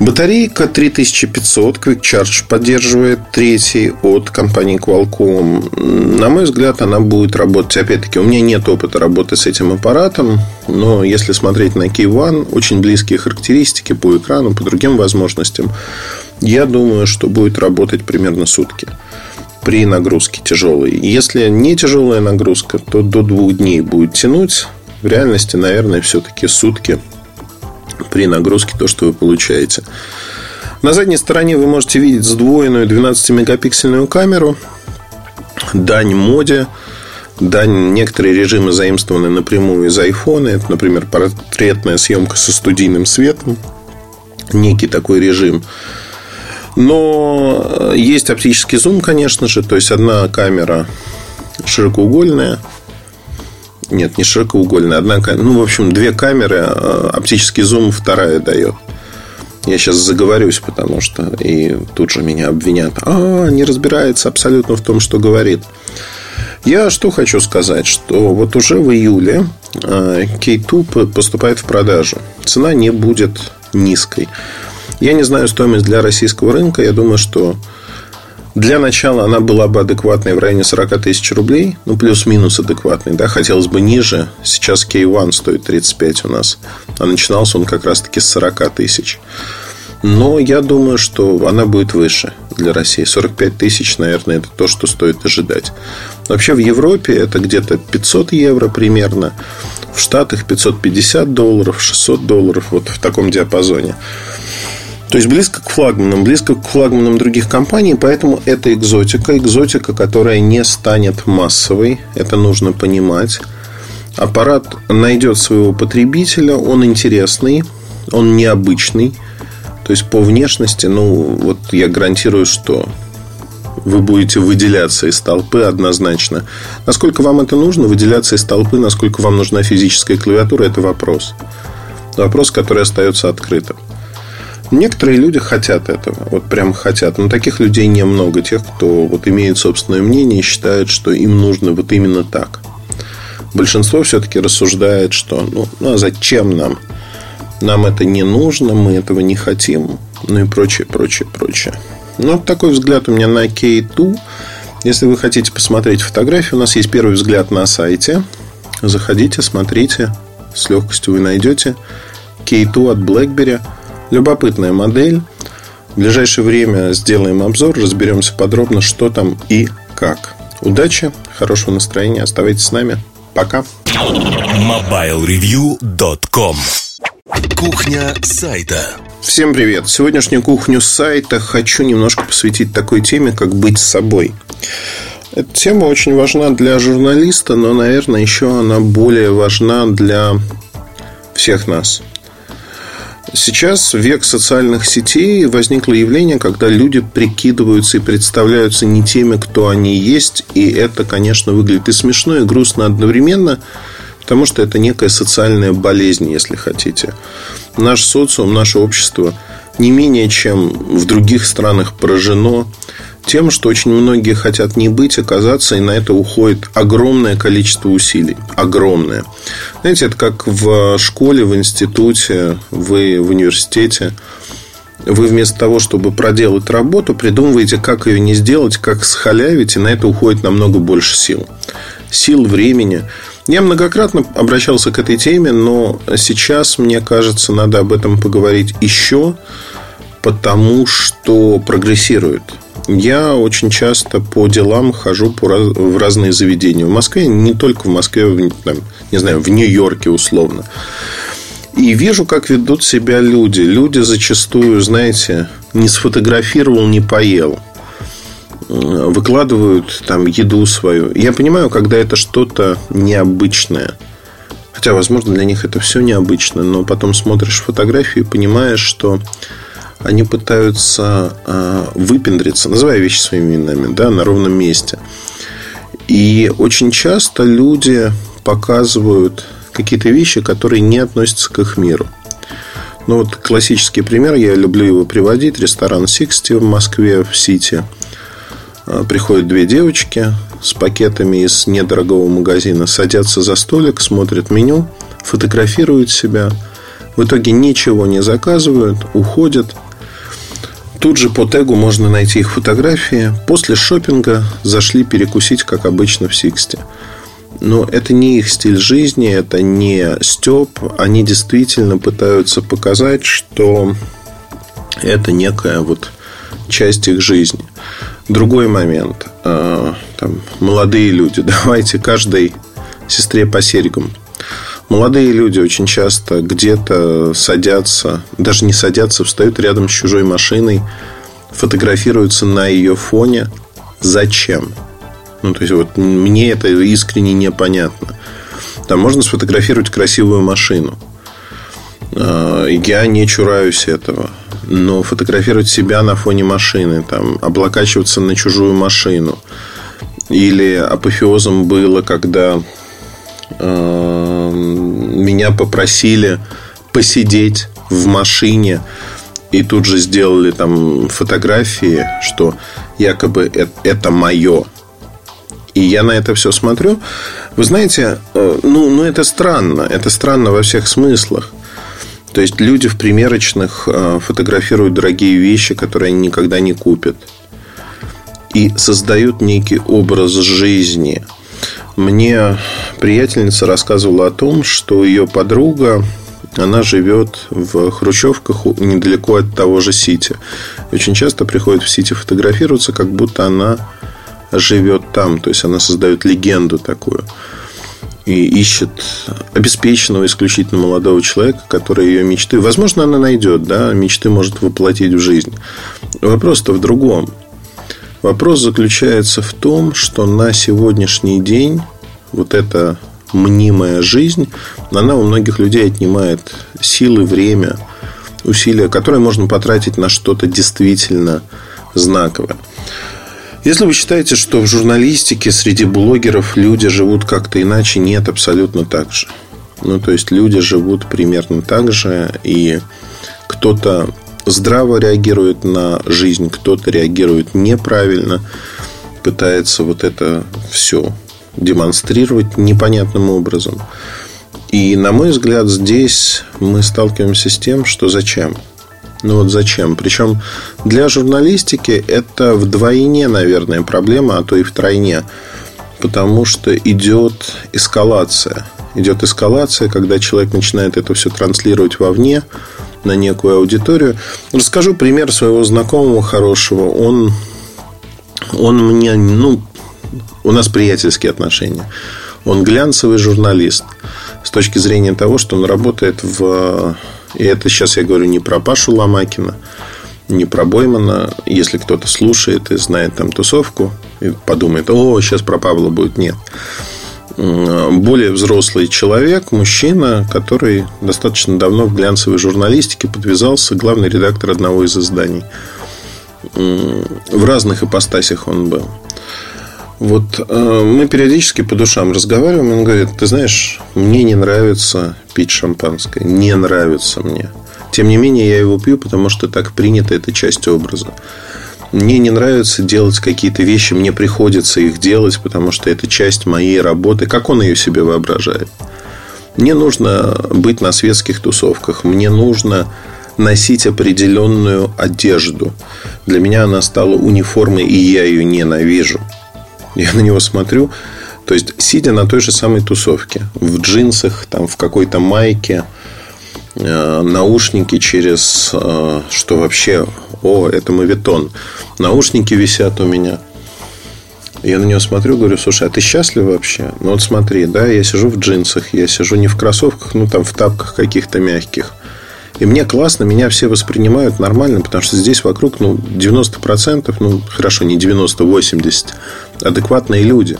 Батарейка 3500 Quick Charge поддерживает третий от компании Qualcomm. На мой взгляд, она будет работать. Опять-таки, у меня нет опыта работы с этим аппаратом, но если смотреть на Key One, очень близкие характеристики по экрану, по другим возможностям, я думаю, что будет работать примерно сутки при нагрузке тяжелой. Если не тяжелая нагрузка, то до двух дней будет тянуть. В реальности, наверное, все-таки сутки при нагрузке то, что вы получаете. На задней стороне вы можете видеть сдвоенную 12-мегапиксельную камеру. Дань моде. Дань некоторые режимы заимствованы напрямую из iPhone. Это, например, портретная съемка со студийным светом. Некий такой режим. Но есть оптический зум, конечно же. То есть, одна камера широкоугольная – нет, не широкоугольная, однако, ну, в общем, две камеры, а, оптический зум вторая дает. Я сейчас заговорюсь, потому что и тут же меня обвинят. А, не разбирается абсолютно в том, что говорит. Я что хочу сказать, что вот уже в июле K2 а, поступает в продажу. Цена не будет низкой. Я не знаю стоимость для российского рынка. Я думаю, что для начала она была бы адекватной в районе 40 тысяч рублей. Ну, плюс-минус адекватной. Да? Хотелось бы ниже. Сейчас K1 стоит 35 у нас. А начинался он как раз-таки с 40 тысяч. Но я думаю, что она будет выше для России. 45 тысяч, наверное, это то, что стоит ожидать. Вообще в Европе это где-то 500 евро примерно. В Штатах 550 долларов, 600 долларов. Вот в таком диапазоне. То есть близко к флагманам, близко к флагманам других компаний, поэтому это экзотика, экзотика, которая не станет массовой, это нужно понимать. Аппарат найдет своего потребителя, он интересный, он необычный. То есть по внешности, ну, вот я гарантирую, что вы будете выделяться из толпы однозначно. Насколько вам это нужно, выделяться из толпы, насколько вам нужна физическая клавиатура, это вопрос. Вопрос, который остается открытым. Некоторые люди хотят этого, вот прям хотят. Но таких людей немного. Тех, кто вот имеет собственное мнение и считает, что им нужно вот именно так. Большинство все-таки рассуждает, что ну, ну а зачем нам нам это не нужно, мы этого не хотим, ну и прочее, прочее, прочее. Ну, вот такой взгляд у меня на K2. Если вы хотите посмотреть фотографии, у нас есть первый взгляд на сайте. Заходите, смотрите, с легкостью вы найдете. K2 от BlackBerry. Любопытная модель. В ближайшее время сделаем обзор, разберемся подробно, что там и как. Удачи, хорошего настроения, оставайтесь с нами. Пока. MobileReview.com Кухня сайта Всем привет! Сегодняшнюю кухню сайта хочу немножко посвятить такой теме, как быть собой. Эта тема очень важна для журналиста, но, наверное, еще она более важна для всех нас. Сейчас век социальных сетей возникло явление, когда люди прикидываются и представляются не теми, кто они есть. И это, конечно, выглядит и смешно, и грустно одновременно, потому что это некая социальная болезнь, если хотите. Наш социум, наше общество не менее чем в других странах поражено тем, что очень многие хотят не быть, оказаться, и на это уходит огромное количество усилий. Огромное. Знаете, это как в школе, в институте, вы в университете. Вы вместо того, чтобы проделать работу, придумываете, как ее не сделать, как схалявить, и на это уходит намного больше сил. Сил, времени. Я многократно обращался к этой теме, но сейчас, мне кажется, надо об этом поговорить еще, потому что прогрессирует я очень часто по делам хожу по в разные заведения. В Москве, не только в Москве, в, там, не знаю, в Нью-Йорке условно. И вижу, как ведут себя люди. Люди зачастую, знаете, не сфотографировал, не поел. Выкладывают там еду свою. Я понимаю, когда это что-то необычное. Хотя, возможно, для них это все необычно. Но потом смотришь фотографии и понимаешь, что они пытаются а, выпендриться, называя вещи своими именами, да, на ровном месте. И очень часто люди показывают какие-то вещи, которые не относятся к их миру. Ну, вот классический пример, я люблю его приводить. Ресторан Sixty в Москве, в Сити. А, приходят две девочки с пакетами из недорогого магазина, садятся за столик, смотрят меню, фотографируют себя. В итоге ничего не заказывают, уходят – Тут же по тегу можно найти их фотографии. После шопинга зашли перекусить, как обычно, в Сиксте. Но это не их стиль жизни, это не степ. Они действительно пытаются показать, что это некая вот часть их жизни. Другой момент. А, там, молодые люди. Давайте каждой сестре по серьгам. Молодые люди очень часто где-то садятся, даже не садятся, встают рядом с чужой машиной, фотографируются на ее фоне. Зачем? Ну, то есть, вот мне это искренне непонятно. Там можно сфотографировать красивую машину. А, я не чураюсь этого. Но фотографировать себя на фоне машины, там, облокачиваться на чужую машину. Или апофеозом было, когда меня попросили посидеть в машине и тут же сделали там фотографии, что якобы это, это мое. И я на это все смотрю. Вы знаете, э, ну, ну это странно. Это странно во всех смыслах. То есть люди в примерочных э, фотографируют дорогие вещи, которые они никогда не купят. И создают некий образ жизни – мне приятельница рассказывала о том, что ее подруга она живет в хрущевках недалеко от того же Сити. очень часто приходит в Сити фотографироваться, как будто она живет там. То есть она создает легенду такую. И ищет обеспеченного исключительно молодого человека, который ее мечты... Возможно, она найдет, да, мечты может воплотить в жизнь. Вопрос-то в другом. Вопрос заключается в том, что на сегодняшний день вот эта мнимая жизнь, она у многих людей отнимает силы, время, усилия, которые можно потратить на что-то действительно знаковое. Если вы считаете, что в журналистике среди блогеров люди живут как-то иначе, нет, абсолютно так же. Ну, то есть люди живут примерно так же, и кто-то здраво реагирует на жизнь, кто-то реагирует неправильно, пытается вот это все демонстрировать непонятным образом. И, на мой взгляд, здесь мы сталкиваемся с тем, что зачем? Ну вот зачем? Причем для журналистики это вдвойне, наверное, проблема, а то и втройне. Потому что идет эскалация. Идет эскалация, когда человек начинает это все транслировать вовне, на некую аудиторию. Расскажу пример своего знакомого хорошего. Он, он мне, ну, у нас приятельские отношения. Он глянцевый журналист. С точки зрения того, что он работает в... И это сейчас я говорю не про Пашу Ломакина, не про Боймана. Если кто-то слушает и знает там тусовку, и подумает, о, сейчас про Павла будет. Нет более взрослый человек, мужчина, который достаточно давно в глянцевой журналистике подвязался, главный редактор одного из изданий. В разных ипостасях он был. Вот э, мы периодически по душам разговариваем, он говорит, ты знаешь, мне не нравится пить шампанское, не нравится мне. Тем не менее, я его пью, потому что так принято, это часть образа. Мне не нравится делать какие-то вещи, мне приходится их делать, потому что это часть моей работы. Как он ее себе воображает? Мне нужно быть на светских тусовках, мне нужно носить определенную одежду. Для меня она стала униформой, и я ее ненавижу. Я на него смотрю, то есть, сидя на той же самой тусовке, в джинсах, там, в какой-то майке, наушники через, э, что вообще, о, это мавитон, наушники висят у меня. Я на него смотрю, говорю, слушай, а ты счастлив вообще? Ну вот смотри, да, я сижу в джинсах, я сижу не в кроссовках, ну там в тапках каких-то мягких. И мне классно, меня все воспринимают нормально, потому что здесь вокруг ну, 90%, ну хорошо, не 90, 80 адекватные люди.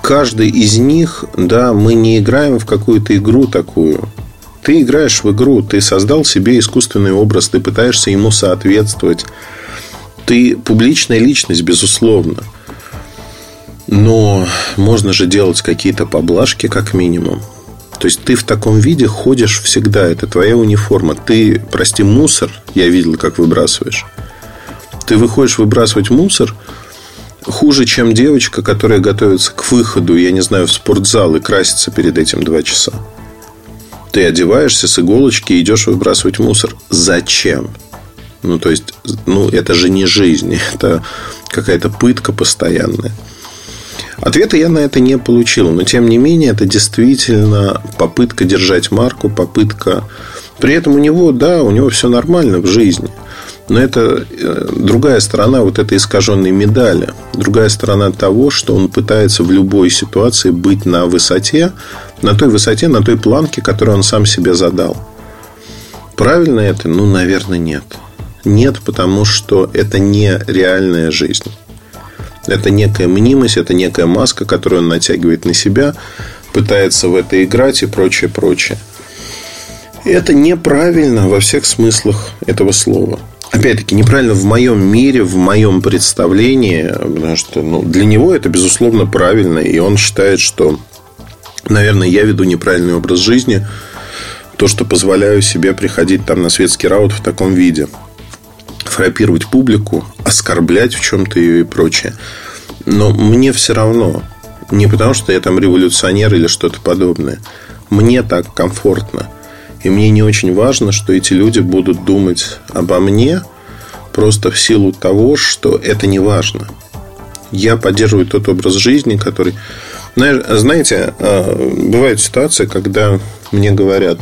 Каждый из них, да, мы не играем в какую-то игру такую. Ты играешь в игру, ты создал себе искусственный образ, ты пытаешься ему соответствовать. Ты публичная личность, безусловно. Но можно же делать какие-то поблажки, как минимум. То есть ты в таком виде ходишь всегда. Это твоя униформа. Ты, прости, мусор, я видел, как выбрасываешь. Ты выходишь выбрасывать мусор хуже, чем девочка, которая готовится к выходу, я не знаю, в спортзал и красится перед этим два часа. Ты одеваешься с иголочки и идешь выбрасывать мусор. Зачем? Ну, то есть, ну, это же не жизнь, это какая-то пытка постоянная. Ответа я на это не получил, но тем не менее это действительно попытка держать марку, попытка... При этом у него, да, у него все нормально в жизни. Но это э, другая сторона вот этой искаженной медали. Другая сторона того, что он пытается в любой ситуации быть на высоте, на той высоте, на той планке, которую он сам себе задал. Правильно это? Ну, наверное, нет. Нет, потому что это не реальная жизнь. Это некая мнимость, это некая маска, которую он натягивает на себя, пытается в это играть и прочее, прочее. Это неправильно во всех смыслах этого слова. Опять-таки, неправильно в моем мире, в моем представлении, потому что ну, для него это, безусловно, правильно. И он считает, что, наверное, я веду неправильный образ жизни. То, что позволяю себе приходить там на светский раут в таком виде фрапировать публику, оскорблять в чем-то ее и прочее. Но мне все равно. Не потому, что я там революционер или что-то подобное. Мне так комфортно. И мне не очень важно, что эти люди будут думать обо мне просто в силу того, что это не важно. Я поддерживаю тот образ жизни, который... Знаете, а, бывает ситуация, когда мне говорят,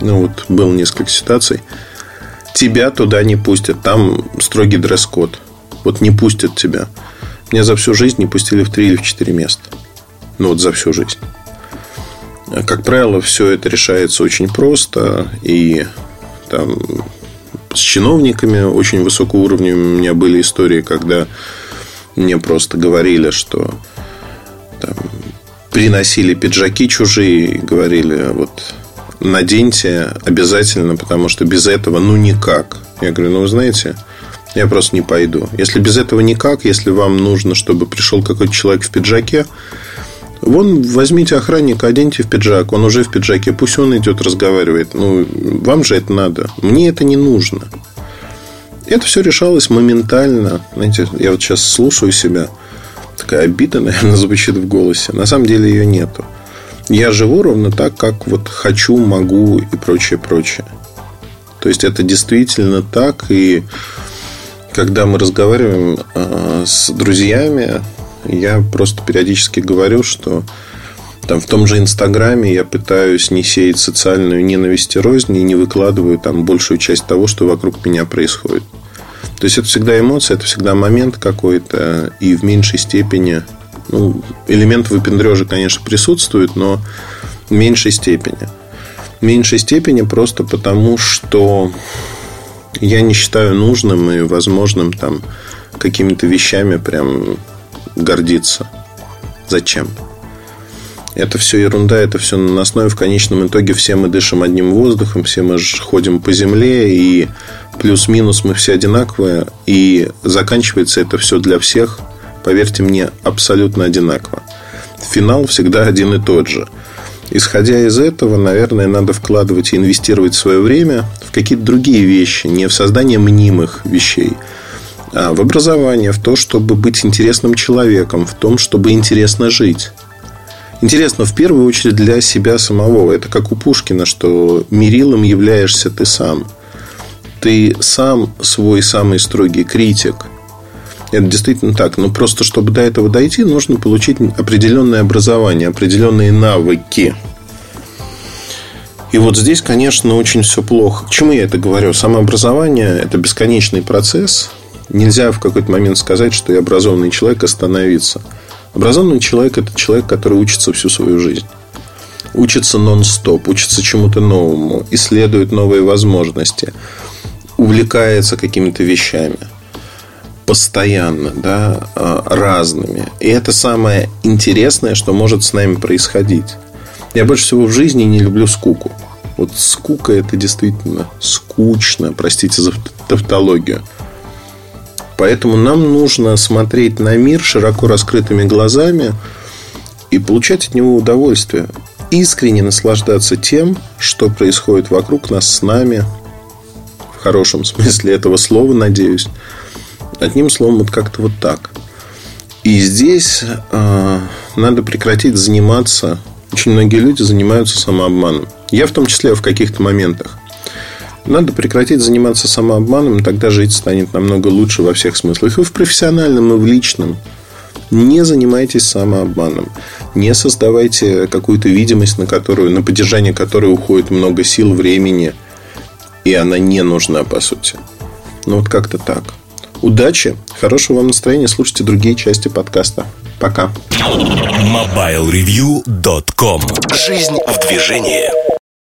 ну вот было несколько ситуаций, тебя туда не пустят. Там строгий дресс-код. Вот не пустят тебя. Меня за всю жизнь не пустили в три или в четыре места. Ну, вот за всю жизнь. Как правило, все это решается очень просто. И там с чиновниками очень высокого уровня у меня были истории, когда мне просто говорили, что там, приносили пиджаки чужие говорили, вот наденьте обязательно, потому что без этого ну никак. Я говорю, ну вы знаете, я просто не пойду. Если без этого никак, если вам нужно, чтобы пришел какой-то человек в пиджаке, Вон, возьмите охранника, оденьте в пиджак, он уже в пиджаке, пусть он идет, разговаривает. Ну, вам же это надо. Мне это не нужно. Это все решалось моментально. Знаете, я вот сейчас слушаю себя. Такая обида, наверное, звучит в голосе. На самом деле ее нету. Я живу ровно так, как вот хочу, могу и прочее, прочее. То есть это действительно так. И когда мы разговариваем э, с друзьями, я просто периодически говорю, что там в том же Инстаграме я пытаюсь не сеять социальную ненависть и рознь и не выкладываю там большую часть того, что вокруг меня происходит. То есть это всегда эмоция, это всегда момент какой-то, и в меньшей степени ну, элемент выпендрежа, конечно, присутствует, но в меньшей степени. В меньшей степени просто потому, что я не считаю нужным и возможным там какими-то вещами прям гордиться. Зачем? Это все ерунда, это все на основе. В конечном итоге все мы дышим одним воздухом, все мы ходим по земле, и плюс-минус мы все одинаковые. И заканчивается это все для всех, поверьте мне, абсолютно одинаково. Финал всегда один и тот же. Исходя из этого, наверное, надо вкладывать и инвестировать свое время в какие-то другие вещи, не в создание мнимых вещей, в образование, в то, чтобы быть интересным человеком, в том, чтобы интересно жить. Интересно, в первую очередь для себя самого. Это как у Пушкина, что мерилом являешься ты сам. Ты сам свой самый строгий критик. Это действительно так. Но просто, чтобы до этого дойти, нужно получить определенное образование, определенные навыки. И вот здесь, конечно, очень все плохо. К чему я это говорю? Самообразование – это бесконечный процесс. Нельзя в какой-то момент сказать, что я образованный человек, остановиться – Образованный человек – это человек, который учится всю свою жизнь. Учится нон-стоп, учится чему-то новому, исследует новые возможности, увлекается какими-то вещами постоянно, да, а, разными. И это самое интересное, что может с нами происходить. Я больше всего в жизни не люблю скуку. Вот скука это действительно скучно, простите за тавтологию. Поэтому нам нужно смотреть на мир широко раскрытыми глазами и получать от него удовольствие. Искренне наслаждаться тем, что происходит вокруг нас с нами, в хорошем смысле этого слова, надеюсь. Одним словом, вот как-то вот так. И здесь э, надо прекратить заниматься. Очень многие люди занимаются самообманом. Я в том числе в каких-то моментах. Надо прекратить заниматься самообманом, тогда жить станет намного лучше во всех смыслах. И в профессиональном, и в личном. Не занимайтесь самообманом. Не создавайте какую-то видимость, на, которую, на поддержание которой уходит много сил, времени. И она не нужна, по сути. Ну, вот как-то так. Удачи, хорошего вам настроения. Слушайте другие части подкаста. Пока. MobileReview.com Жизнь в движении.